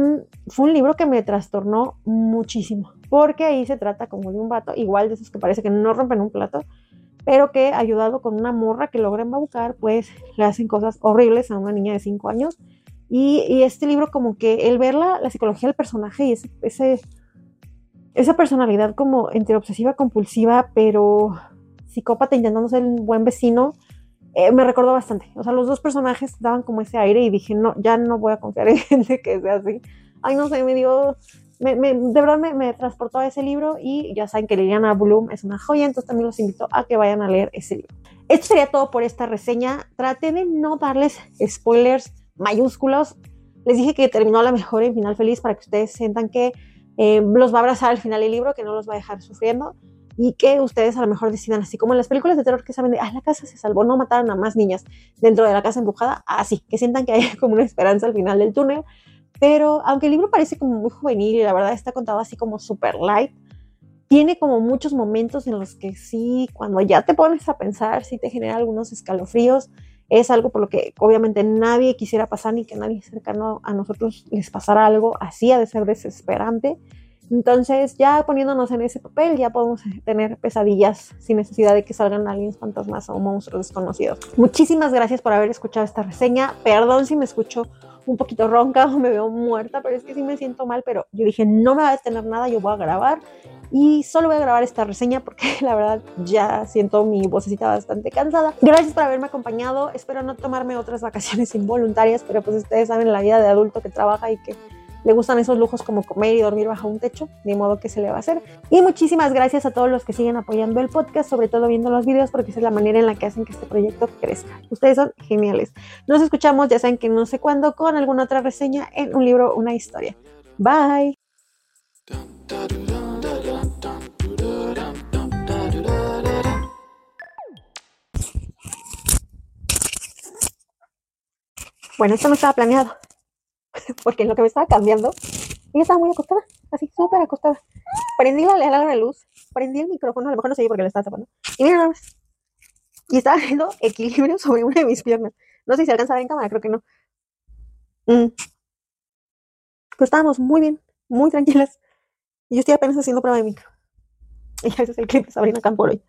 fue un libro que me trastornó muchísimo porque ahí se trata como de un vato, igual de esos que parece que no rompen un plato, pero que ayudado con una morra que logra embaucar, pues le hacen cosas horribles a una niña de 5 años. Y, este libro como que el ver la, psicología del personaje y ese, esa personalidad como entre obsesiva compulsiva, pero psicópata intentando ser un buen vecino, eh, me recordó bastante. O sea, los dos personajes daban como ese aire y dije, no, ya no voy a confiar en gente que sea así. Ay, no sé, me dio me, de verdad me, transportó a ese libro y ya saben que Liliana Bloom es una joya, entonces también los invito a que vayan a leer ese libro. Esto sería todo por esta reseña. Traté de no darles spoilers mayúsculos. Les dije que terminó la mejor en final feliz para que ustedes sientan que eh, los va a abrazar al final el libro, que no los va a dejar sufriendo y que ustedes a lo mejor decidan así como en las películas de terror que saben de, ah, la casa se salvó, no mataron a más niñas dentro de la casa embrujada, así, que sientan que hay como una esperanza al final del túnel pero aunque el libro parece como muy juvenil y la verdad está contado así como super light, tiene como muchos momentos en los que sí, cuando ya te pones a pensar, sí te genera algunos escalofríos. Es algo por lo que obviamente nadie quisiera pasar ni que nadie cercano a nosotros les pasara algo así, ha de ser desesperante. Entonces, ya poniéndonos en ese papel, ya podemos tener pesadillas sin necesidad de que salgan aliens, fantasmas o monstruos desconocidos. Muchísimas gracias por haber escuchado esta reseña. Perdón si me escucho un poquito ronca o me veo muerta, pero es que sí me siento mal, pero yo dije, no me va a detener nada, yo voy a grabar Y solo voy a grabar esta reseña porque la verdad ya siento mi vocecita bastante cansada. Gracias por haberme acompañado. Espero no tomarme otras vacaciones involuntarias, pero pues ustedes saben la vida de adulto que trabaja y que le gustan esos lujos como comer y dormir bajo un techo, de modo que se le va a hacer. Y muchísimas gracias a todos los que siguen apoyando el podcast, sobre todo viendo los videos, porque esa es la manera en la que hacen que este proyecto crezca. Ustedes son geniales. Nos escuchamos, ya saben que no sé cuándo, con alguna otra reseña en un libro, una historia. Bye. Bueno, esto no estaba planeado, porque en lo que me estaba cambiando, ella estaba muy acostada, así, súper acostada. Prendí la, la, la luz, prendí el micrófono, a lo mejor no sé porque le estaba tapando. Y mira nada más. Y estaba haciendo equilibrio sobre una de mis piernas. No sé si se alcanza a ver en cámara, creo que no. Mm. Pues estábamos muy bien, muy tranquilas. Y yo estoy apenas haciendo prueba de micro. Y ese es el clip de Sabrina Campo hoy.